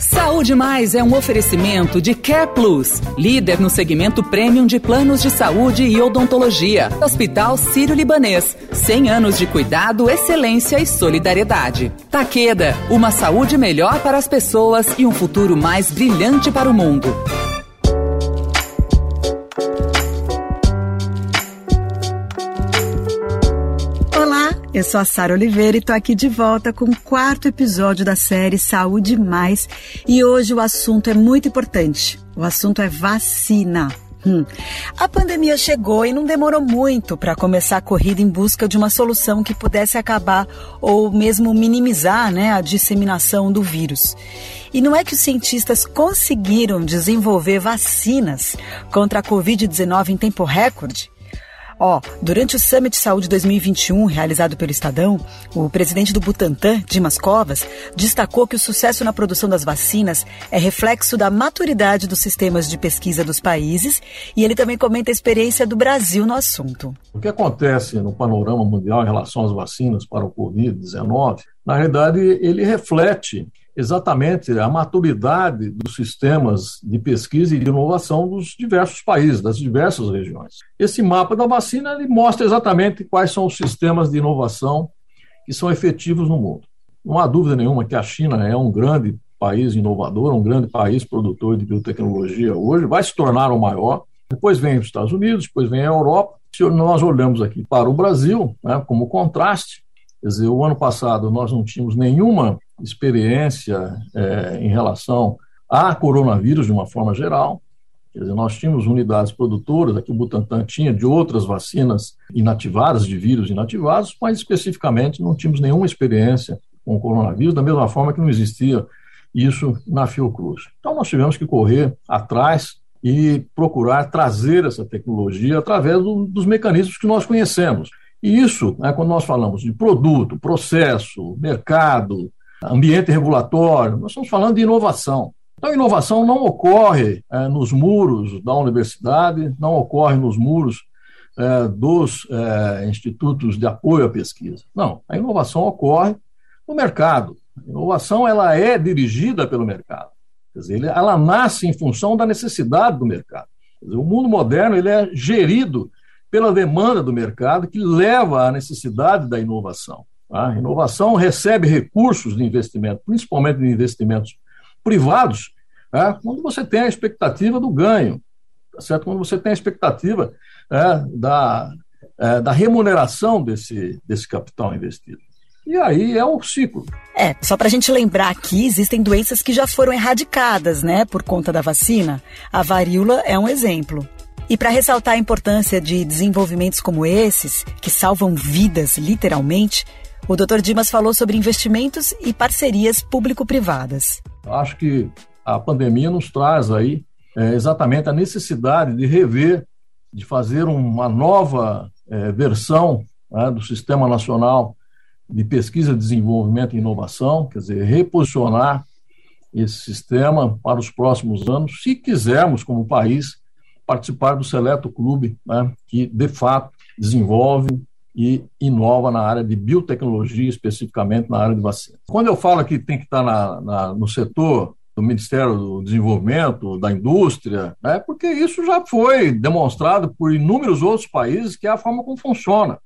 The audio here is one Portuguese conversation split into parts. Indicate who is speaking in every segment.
Speaker 1: Saúde Mais é um oferecimento de Care Plus, líder no segmento premium de planos de saúde e odontologia. Hospital Sírio-Libanês, 100 anos de cuidado, excelência e solidariedade. Taqueda, uma saúde melhor para as pessoas e um futuro mais brilhante para o mundo.
Speaker 2: Eu sou a Sara Oliveira e tô aqui de volta com o quarto episódio da série Saúde Mais. E hoje o assunto é muito importante. O assunto é vacina. Hum. A pandemia chegou e não demorou muito para começar a corrida em busca de uma solução que pudesse acabar ou mesmo minimizar né, a disseminação do vírus. E não é que os cientistas conseguiram desenvolver vacinas contra a Covid-19 em tempo recorde? Ó, durante o Summit Saúde 2021, realizado pelo Estadão, o presidente do Butantan, Dimas Covas, destacou que o sucesso na produção das vacinas é reflexo da maturidade dos sistemas de pesquisa dos países e ele também comenta a experiência do Brasil no assunto.
Speaker 3: O que acontece no panorama mundial em relação às vacinas para o Covid-19, na realidade, ele reflete exatamente a maturidade dos sistemas de pesquisa e de inovação dos diversos países, das diversas regiões. Esse mapa da vacina ele mostra exatamente quais são os sistemas de inovação que são efetivos no mundo. Não há dúvida nenhuma que a China é um grande país inovador, um grande país produtor de biotecnologia hoje, vai se tornar o maior. Depois vem os Estados Unidos, depois vem a Europa. Se nós olhamos aqui para o Brasil, né, como contraste, quer dizer, o ano passado nós não tínhamos nenhuma experiência é, em relação a coronavírus de uma forma geral. Quer dizer, nós tínhamos unidades produtoras, aqui o Butantan tinha de outras vacinas inativadas, de vírus inativados, mas especificamente não tínhamos nenhuma experiência com o coronavírus, da mesma forma que não existia isso na Fiocruz. Então nós tivemos que correr atrás e procurar trazer essa tecnologia através do, dos mecanismos que nós conhecemos. E isso, né, quando nós falamos de produto, processo, mercado, ambiente regulatório, nós estamos falando de inovação. Então, inovação não ocorre é, nos muros da universidade, não ocorre nos muros é, dos é, institutos de apoio à pesquisa. Não, a inovação ocorre no mercado. A inovação ela é dirigida pelo mercado. Quer dizer, ela nasce em função da necessidade do mercado. Dizer, o mundo moderno ele é gerido pela demanda do mercado que leva à necessidade da inovação. A inovação recebe recursos de investimento, principalmente de investimentos privados, é, quando você tem a expectativa do ganho, tá certo? quando você tem a expectativa é, da, é, da remuneração desse, desse capital investido. E aí é o ciclo.
Speaker 2: É, só para a gente lembrar aqui, existem doenças que já foram erradicadas, né, por conta da vacina. A varíola é um exemplo. E para ressaltar a importância de desenvolvimentos como esses, que salvam vidas literalmente, o Dr. Dimas falou sobre investimentos e parcerias público-privadas.
Speaker 3: Acho que a pandemia nos traz aí é, exatamente a necessidade de rever, de fazer uma nova é, versão né, do Sistema Nacional de Pesquisa, Desenvolvimento e Inovação, quer dizer, reposicionar esse sistema para os próximos anos, se quisermos, como país, participar do seleto clube né, que, de fato, desenvolve e inova na área de biotecnologia, especificamente na área de vacina. Quando eu falo que tem que estar na, na, no setor do Ministério do Desenvolvimento, da Indústria, é né, porque isso já foi demonstrado por inúmeros outros países que é a forma como funciona.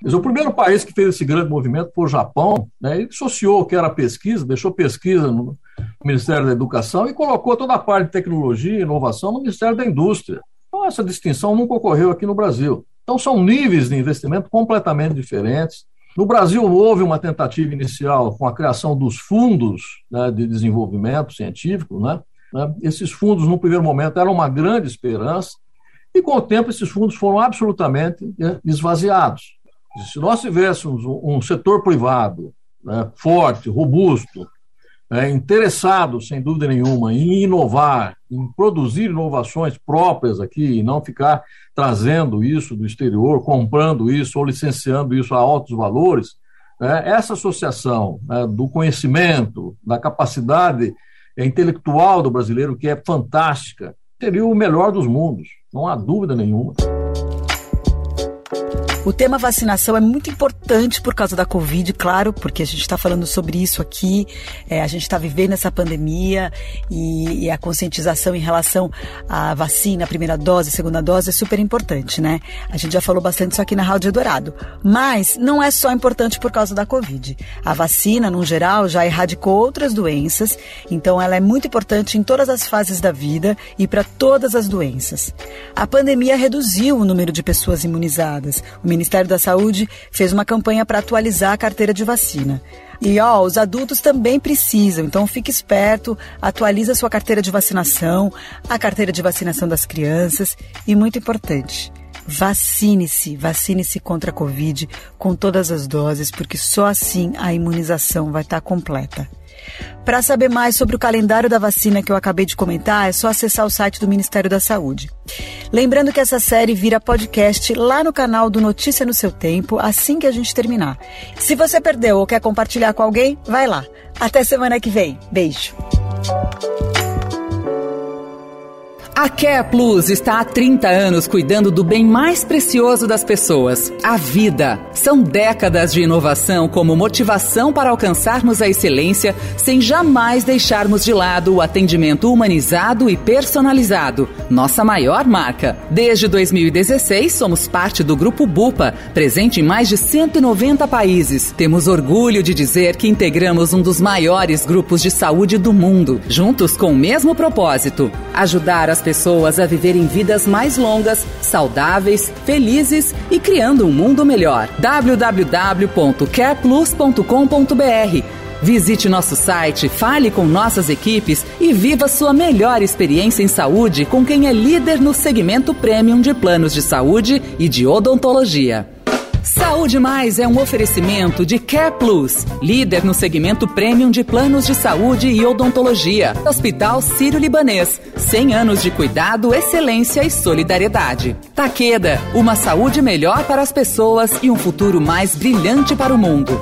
Speaker 3: Mas o primeiro país que fez esse grande movimento foi o Japão, né, ele dissociou o que era pesquisa, deixou pesquisa no Ministério da Educação e colocou toda a parte de tecnologia e inovação no Ministério da Indústria. Então, essa distinção nunca ocorreu aqui no Brasil. Então, são níveis de investimento completamente diferentes. No Brasil, houve uma tentativa inicial com a criação dos fundos né, de desenvolvimento científico. Né? né? Esses fundos, no primeiro momento, eram uma grande esperança, e com o tempo, esses fundos foram absolutamente né, esvaziados. Se nós tivéssemos um setor privado né, forte, robusto, é, interessado, sem dúvida nenhuma, em inovar, em produzir inovações próprias aqui e não ficar trazendo isso do exterior, comprando isso ou licenciando isso a altos valores, é, essa associação né, do conhecimento, da capacidade intelectual do brasileiro, que é fantástica, seria o melhor dos mundos, não há dúvida nenhuma.
Speaker 2: O tema vacinação é muito importante por causa da Covid, claro, porque a gente está falando sobre isso aqui, é, a gente está vivendo essa pandemia e, e, a conscientização em relação à vacina, primeira dose, segunda dose é super importante, né? A gente já falou bastante isso aqui na Rádio Dourado. Mas não é só importante por causa da Covid. A vacina, no geral, já erradicou outras doenças, então ela é muito importante em todas as fases da vida e para todas as doenças. A pandemia reduziu o número de pessoas imunizadas. O Ministério da Saúde fez uma campanha para atualizar a carteira de vacina. E ó, os adultos também precisam, então fique esperto, atualize a sua carteira de vacinação, a carteira de vacinação das crianças e muito importante, vacine-se, vacine-se contra a Covid com todas as doses, porque só assim a imunização vai estar completa. Para saber mais sobre o calendário da vacina que eu acabei de comentar, é só acessar o site do Ministério da Saúde. Lembrando que essa série vira podcast lá no canal do Notícia no Seu Tempo, assim que a gente terminar. Se você perdeu ou quer compartilhar com alguém, vai lá. Até semana que vem. Beijo.
Speaker 1: A Care Plus está há 30 anos cuidando do bem mais precioso das pessoas, a vida. São décadas de inovação como motivação para alcançarmos a excelência sem jamais deixarmos de lado o atendimento humanizado e personalizado, nossa maior marca. Desde 2016, somos parte do Grupo Bupa, presente em mais de 190 países. Temos orgulho de dizer que integramos um dos maiores grupos de saúde do mundo, juntos com o mesmo propósito: ajudar as pessoas a viverem vidas mais longas, saudáveis, felizes e criando um mundo melhor. www.careplus.com.br Visite nosso site, fale com nossas equipes e viva sua melhor experiência em saúde com quem é líder no segmento premium de planos de saúde e de odontologia. Saúde Mais é um oferecimento de Care Plus, líder no segmento premium de planos de saúde e odontologia. Hospital Sírio-Libanês, 100 anos de cuidado, excelência e solidariedade. Taqueda, uma saúde melhor para as pessoas e um futuro mais brilhante para o mundo.